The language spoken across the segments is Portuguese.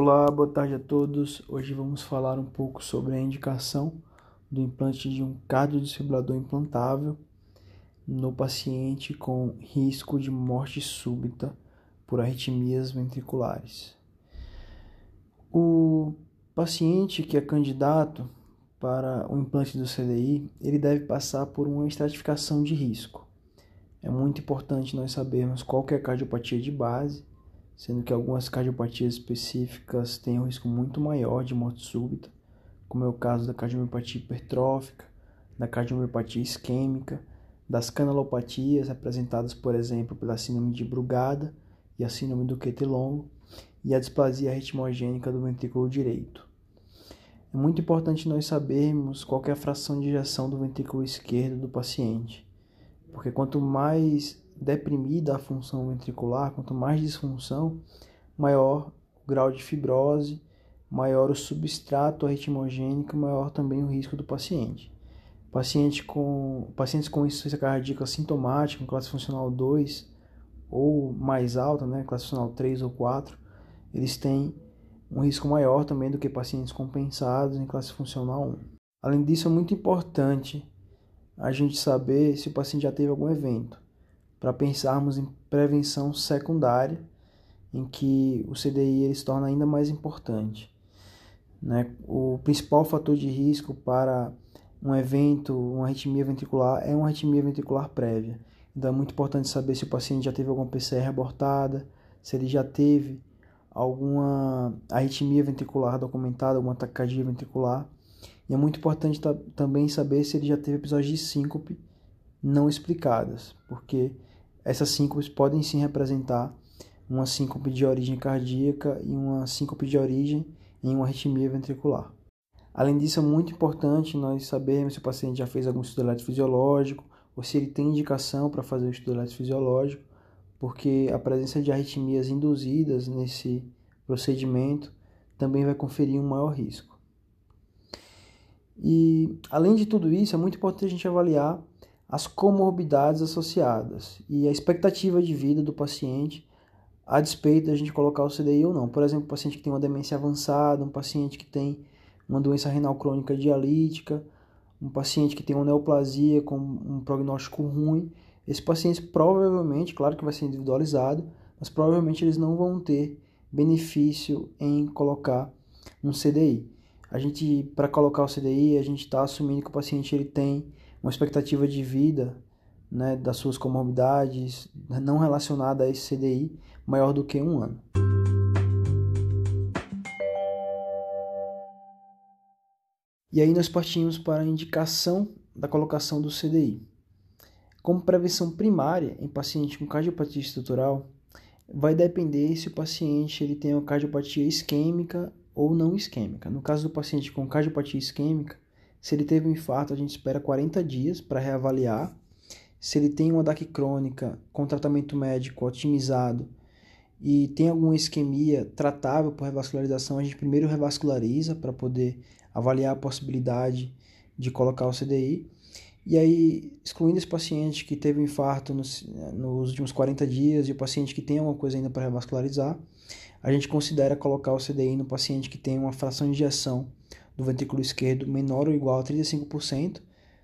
Olá, boa tarde a todos. Hoje vamos falar um pouco sobre a indicação do implante de um cardiodesfibrilador implantável no paciente com risco de morte súbita por arritmias ventriculares. O paciente que é candidato para o implante do CDI, ele deve passar por uma estratificação de risco. É muito importante nós sabermos qual é a cardiopatia de base, sendo que algumas cardiopatias específicas têm um risco muito maior de morte súbita, como é o caso da cardiomiopatia hipertrófica, da cardiomiopatia isquêmica, das canalopatias representadas, por exemplo, pela síndrome de Brugada e a síndrome do QT longo, e a displasia ritmogênica do ventrículo direito. É muito importante nós sabermos qual é a fração de ejeção do ventrículo esquerdo do paciente, porque quanto mais deprimida a função ventricular, quanto mais disfunção, maior o grau de fibrose, maior o substrato arritmogênico, maior também o risco do paciente. Paciente com, pacientes com insuficiência cardíaca sintomática, classe funcional 2 ou mais alta, né, classe funcional 3 ou 4, eles têm um risco maior também do que pacientes compensados em classe funcional 1. Além disso, é muito importante a gente saber se o paciente já teve algum evento para pensarmos em prevenção secundária, em que o CDI ele se torna ainda mais importante. Né? O principal fator de risco para um evento, uma arritmia ventricular, é uma arritmia ventricular prévia. Então é muito importante saber se o paciente já teve alguma PCR abortada, se ele já teve alguma arritmia ventricular documentada, alguma taquicardia ventricular. E é muito importante também saber se ele já teve episódios de síncope não explicadas, porque essas síncopes podem sim representar uma síncope de origem cardíaca e uma síncope de origem em uma arritmia ventricular. Além disso, é muito importante nós sabermos se o paciente já fez algum estudo eletrofisiológico ou se ele tem indicação para fazer o estudo eletrofisiológico, porque a presença de arritmias induzidas nesse procedimento também vai conferir um maior risco. E, além de tudo isso, é muito importante a gente avaliar as comorbidades associadas e a expectativa de vida do paciente a despeito da gente colocar o CDI ou não. Por exemplo, um paciente que tem uma demência avançada, um paciente que tem uma doença renal crônica dialítica, um paciente que tem uma neoplasia com um prognóstico ruim, esses pacientes provavelmente, claro que vai ser individualizado, mas provavelmente eles não vão ter benefício em colocar um CDI. A gente, para colocar o CDI, a gente está assumindo que o paciente ele tem uma expectativa de vida né, das suas comorbidades não relacionada a esse CDI maior do que um ano. E aí nós partimos para a indicação da colocação do CDI. Como prevenção primária em paciente com cardiopatia estrutural, vai depender se o paciente ele tem uma cardiopatia isquêmica ou não isquêmica. No caso do paciente com cardiopatia isquêmica, se ele teve um infarto, a gente espera 40 dias para reavaliar. Se ele tem uma DAC crônica com tratamento médico otimizado e tem alguma isquemia tratável por revascularização, a gente primeiro revasculariza para poder avaliar a possibilidade de colocar o CDI. E aí, excluindo esse paciente que teve um infarto nos, nos últimos 40 dias e o paciente que tem alguma coisa ainda para revascularizar, a gente considera colocar o CDI no paciente que tem uma fração de injeção do ventrículo esquerdo menor ou igual a 35%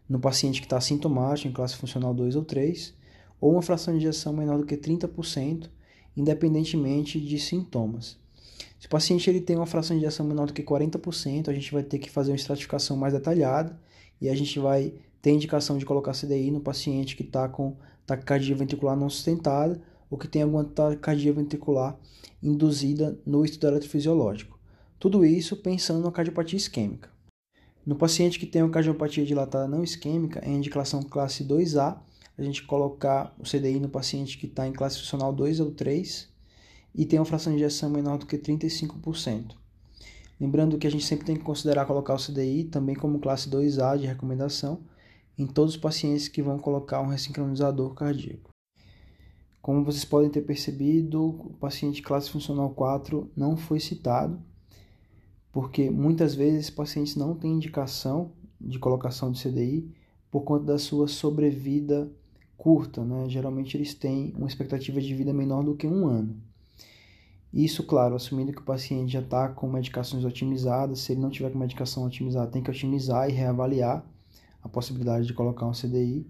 no paciente que está sintomático em classe funcional 2 ou 3, ou uma fração de injeção menor do que 30%, independentemente de sintomas. Se o paciente ele tem uma fração de injeção menor do que 40%, a gente vai ter que fazer uma estratificação mais detalhada e a gente vai ter indicação de colocar CDI no paciente que está com taquicardia ventricular não sustentada ou que tem alguma taquicardia ventricular induzida no estudo eletrofisiológico. Tudo isso pensando na cardiopatia isquêmica. No paciente que tem uma cardiopatia dilatada não isquêmica, é indicação classe 2A, a gente colocar o CDI no paciente que está em classe funcional 2 ou 3 e tem uma fração de injeção menor do que 35%. Lembrando que a gente sempre tem que considerar colocar o CDI também como classe 2A de recomendação em todos os pacientes que vão colocar um ressincronizador cardíaco. Como vocês podem ter percebido, o paciente classe funcional 4 não foi citado, porque muitas vezes pacientes não têm indicação de colocação de CDI por conta da sua sobrevida curta, né? Geralmente eles têm uma expectativa de vida menor do que um ano. Isso, claro, assumindo que o paciente já está com medicações otimizadas, se ele não tiver com medicação otimizada, tem que otimizar e reavaliar a possibilidade de colocar um CDI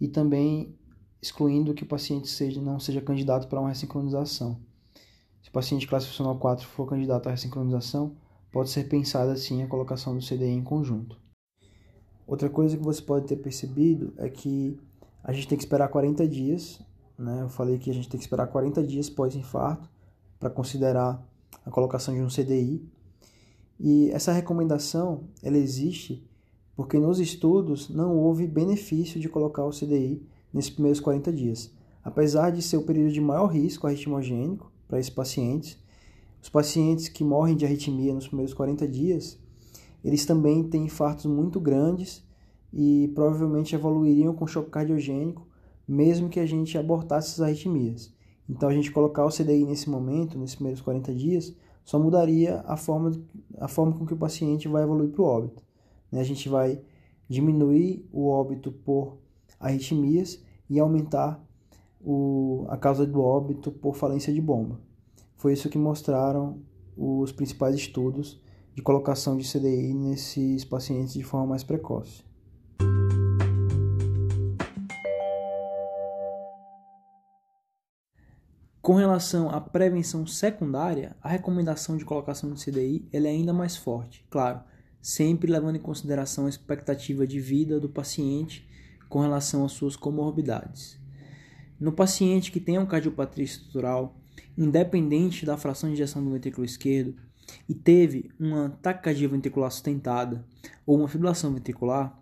e também excluindo que o paciente seja, não seja candidato para uma ressincronização. Se o paciente classe funcional 4 for candidato à ressincronização, pode ser pensada assim a colocação do CDI em conjunto. Outra coisa que você pode ter percebido é que a gente tem que esperar 40 dias, né? Eu falei que a gente tem que esperar 40 dias pós-infarto para considerar a colocação de um CDI. E essa recomendação, ela existe porque nos estudos não houve benefício de colocar o CDI nesses primeiros 40 dias. Apesar de ser o período de maior risco arritmogênico para esses pacientes, os pacientes que morrem de arritmia nos primeiros 40 dias, eles também têm infartos muito grandes e provavelmente evoluiriam com choque cardiogênico, mesmo que a gente abortasse essas arritmias. Então a gente colocar o CDI nesse momento, nesses primeiros 40 dias, só mudaria a forma, a forma com que o paciente vai evoluir para o óbito. Né? A gente vai diminuir o óbito por arritmias e aumentar o, a causa do óbito por falência de bomba. Foi isso que mostraram os principais estudos de colocação de CDI nesses pacientes de forma mais precoce. Com relação à prevenção secundária, a recomendação de colocação de CDI é ainda mais forte, claro, sempre levando em consideração a expectativa de vida do paciente com relação às suas comorbidades. No paciente que tem um cardiopatia estrutural, independente da fração de injeção do ventrículo esquerdo, e teve uma taquicardia ventricular sustentada ou uma fibrilação ventricular,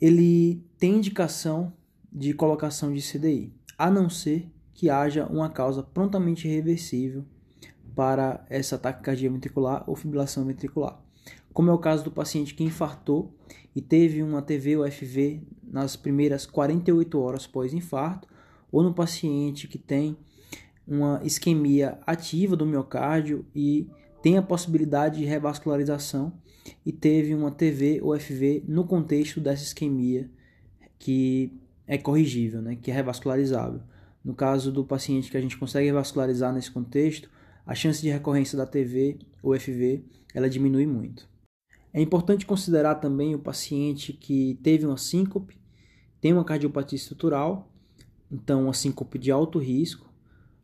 ele tem indicação de colocação de CDI, a não ser que haja uma causa prontamente reversível para essa taquicardia ventricular ou fibrilação ventricular. Como é o caso do paciente que infartou e teve uma TV ou FV nas primeiras 48 horas pós-infarto, ou no paciente que tem uma isquemia ativa do miocárdio e tem a possibilidade de revascularização e teve uma TV ou FV no contexto dessa isquemia que é corrigível, né, que é revascularizável. No caso do paciente que a gente consegue revascularizar nesse contexto, a chance de recorrência da TV ou FV ela diminui muito. É importante considerar também o paciente que teve uma síncope, tem uma cardiopatia estrutural, então uma síncope de alto risco.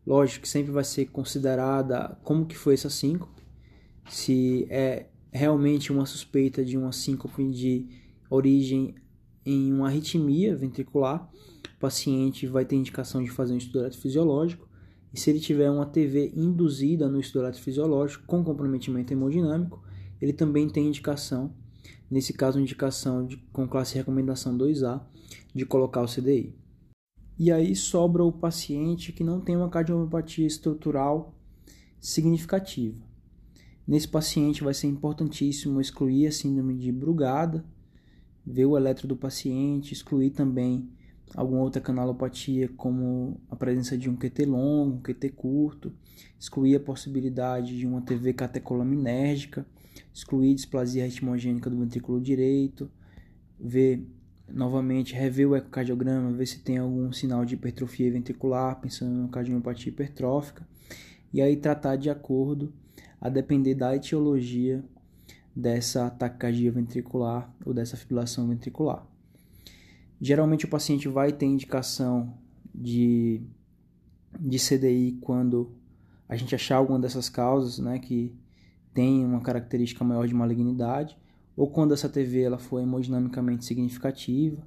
Lógico que sempre vai ser considerada como que foi essa síncope, se é realmente uma suspeita de uma síncope de origem em uma arritmia ventricular, o paciente vai ter indicação de fazer um estudo eletrofisiológico e se ele tiver uma TV induzida no estudo eletrofisiológico com comprometimento hemodinâmico, ele também tem indicação, nesse caso indicação de, com classe recomendação 2A, de colocar o CDI. E aí sobra o paciente que não tem uma cardiopatia estrutural significativa. Nesse paciente vai ser importantíssimo excluir a síndrome de Brugada, ver o eletro do paciente, excluir também alguma outra canalopatia, como a presença de um QT longo, um QT curto, excluir a possibilidade de uma TV catecolaminérgica, excluir displasia ritmogênica do ventrículo direito, ver novamente, rever o ecocardiograma, ver se tem algum sinal de hipertrofia ventricular, pensando no cardiomiopatia hipertrófica, e aí tratar de acordo a depender da etiologia dessa taquicardia ventricular ou dessa fibrilação ventricular. Geralmente o paciente vai ter indicação de, de CDI quando a gente achar alguma dessas causas, né, que tem uma característica maior de malignidade, ou quando essa TV ela for hemodinamicamente significativa,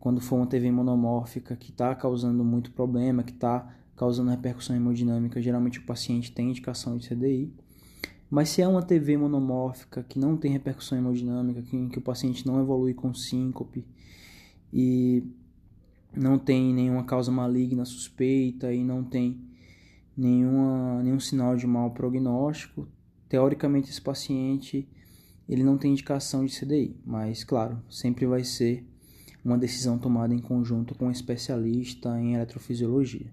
quando for uma TV monomórfica que está causando muito problema, que está causando repercussão hemodinâmica, geralmente o paciente tem indicação de CDI. Mas se é uma TV monomórfica que não tem repercussão hemodinâmica, que, que o paciente não evolui com síncope e não tem nenhuma causa maligna suspeita e não tem nenhuma, nenhum sinal de mau prognóstico, teoricamente esse paciente ele não tem indicação de CDI, mas claro, sempre vai ser uma decisão tomada em conjunto com um especialista em eletrofisiologia.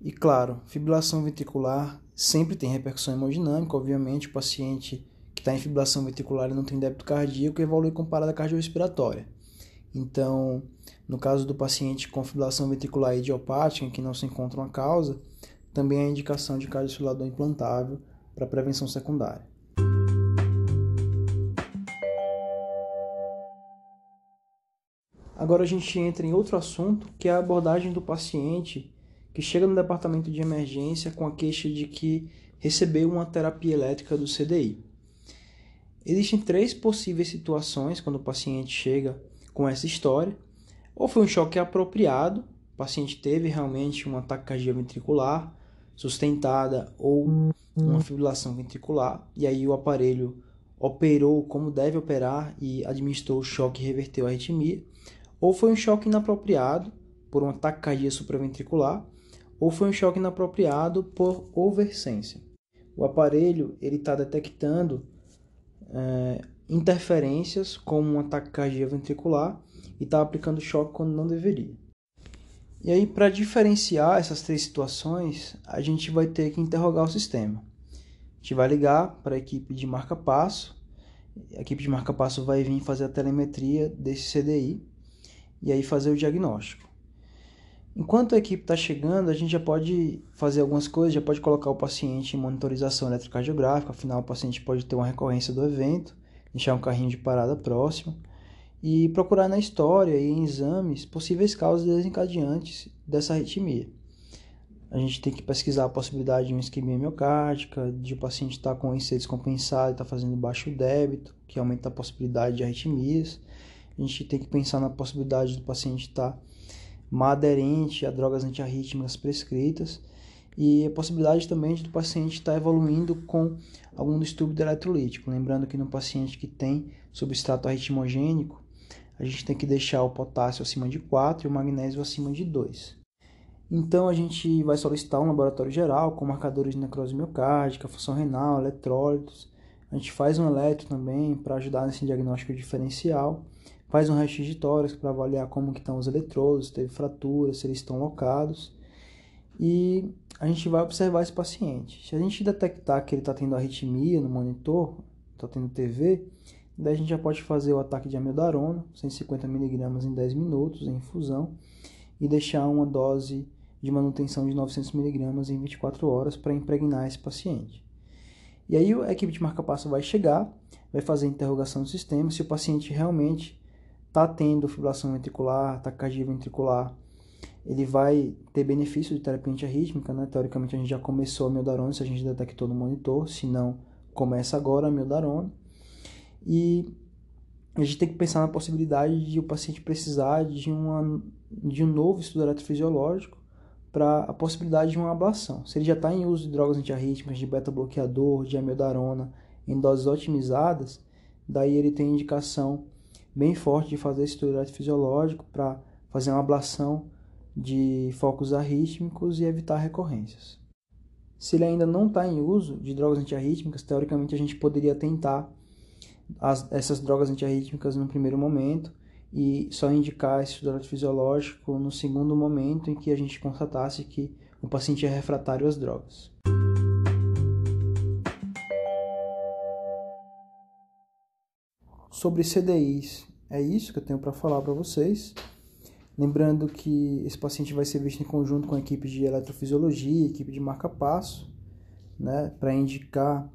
E claro, fibrilação ventricular sempre tem repercussão hemodinâmica, obviamente o paciente que está em fibrilação ventricular e não tem débito cardíaco evolui com parada cardiorrespiratória. Então, no caso do paciente com fibrilação ventricular idiopática, em que não se encontra uma causa, também há indicação de cardiosilador implantável para prevenção secundária. Agora a gente entra em outro assunto, que é a abordagem do paciente que chega no departamento de emergência com a queixa de que recebeu uma terapia elétrica do CDI. Existem três possíveis situações quando o paciente chega com essa história. Ou foi um choque apropriado, o paciente teve realmente um ataque cardíaco ventricular sustentada ou uma fibrilação ventricular, e aí o aparelho operou como deve operar e administrou o choque e reverteu a arritmia, ou foi um choque inapropriado por um ataque cardíaco supraventricular, ou foi um choque inapropriado por oversência. O aparelho ele está detectando é, interferências como um ataque cardíaco ventricular e está aplicando choque quando não deveria. E aí, para diferenciar essas três situações, a gente vai ter que interrogar o sistema. A gente vai ligar para a equipe de marca-passo, a equipe de marca-passo vai vir fazer a telemetria desse CDI e aí fazer o diagnóstico. Enquanto a equipe está chegando, a gente já pode fazer algumas coisas, já pode colocar o paciente em monitorização eletrocardiográfica, afinal o paciente pode ter uma recorrência do evento, deixar um carrinho de parada próximo e procurar na história e em exames possíveis causas desencadeantes dessa arritmia. A gente tem que pesquisar a possibilidade de uma isquemia miocárdica, de o paciente estar com IC descompensado e estar fazendo baixo débito, que aumenta a possibilidade de arritmias. A gente tem que pensar na possibilidade do paciente estar má aderente a drogas antiarrítmicas prescritas e a possibilidade também de o paciente estar evoluindo com algum distúrbio eletrolítico. Lembrando que no paciente que tem substrato arritmogênico, a gente tem que deixar o potássio acima de 4 e o magnésio acima de 2. Então a gente vai solicitar um laboratório geral com marcadores de necrose miocárdica, função renal, eletrólitos. A gente faz um eletro também para ajudar nesse diagnóstico diferencial. Faz um raio-x de tórax para avaliar como que estão os eletrodos, se teve fratura, se eles estão locados. E a gente vai observar esse paciente. Se a gente detectar que ele está tendo arritmia no monitor, está tendo TV, Daí a gente já pode fazer o ataque de amiodarona, 150mg em 10 minutos, em infusão, e deixar uma dose de manutenção de 900mg em 24 horas para impregnar esse paciente. E aí a equipe de marca-passo vai chegar, vai fazer a interrogação do sistema, se o paciente realmente está tendo fibrilação ventricular, taquicardia ventricular, ele vai ter benefício de terapia antiarrítmica, né? Teoricamente a gente já começou a miodarona se a gente detectou no monitor, se não, começa agora a miodarona. E a gente tem que pensar na possibilidade de o paciente precisar de, uma, de um novo estudo eletrofisiológico para a possibilidade de uma ablação. Se ele já está em uso de drogas antiarrítmicas, de beta-bloqueador, de amiodarona, em doses otimizadas, daí ele tem indicação bem forte de fazer esse estudo eletrofisiológico para fazer uma ablação de focos arrítmicos e evitar recorrências. Se ele ainda não está em uso de drogas antiarrítmicas, teoricamente a gente poderia tentar as, essas drogas antiarrítmicas no primeiro momento e só indicar esse estudo fisiológico no segundo momento em que a gente constatasse que o paciente é refratário às drogas. Sobre CDIs, é isso que eu tenho para falar para vocês. Lembrando que esse paciente vai ser visto em conjunto com a equipe de eletrofisiologia, equipe de marca-passo, né, para indicar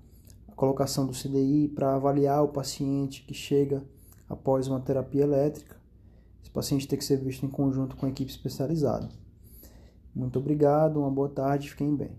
colocação do CDI para avaliar o paciente que chega após uma terapia elétrica. Esse paciente tem que ser visto em conjunto com a equipe especializada. Muito obrigado, uma boa tarde, fiquem bem.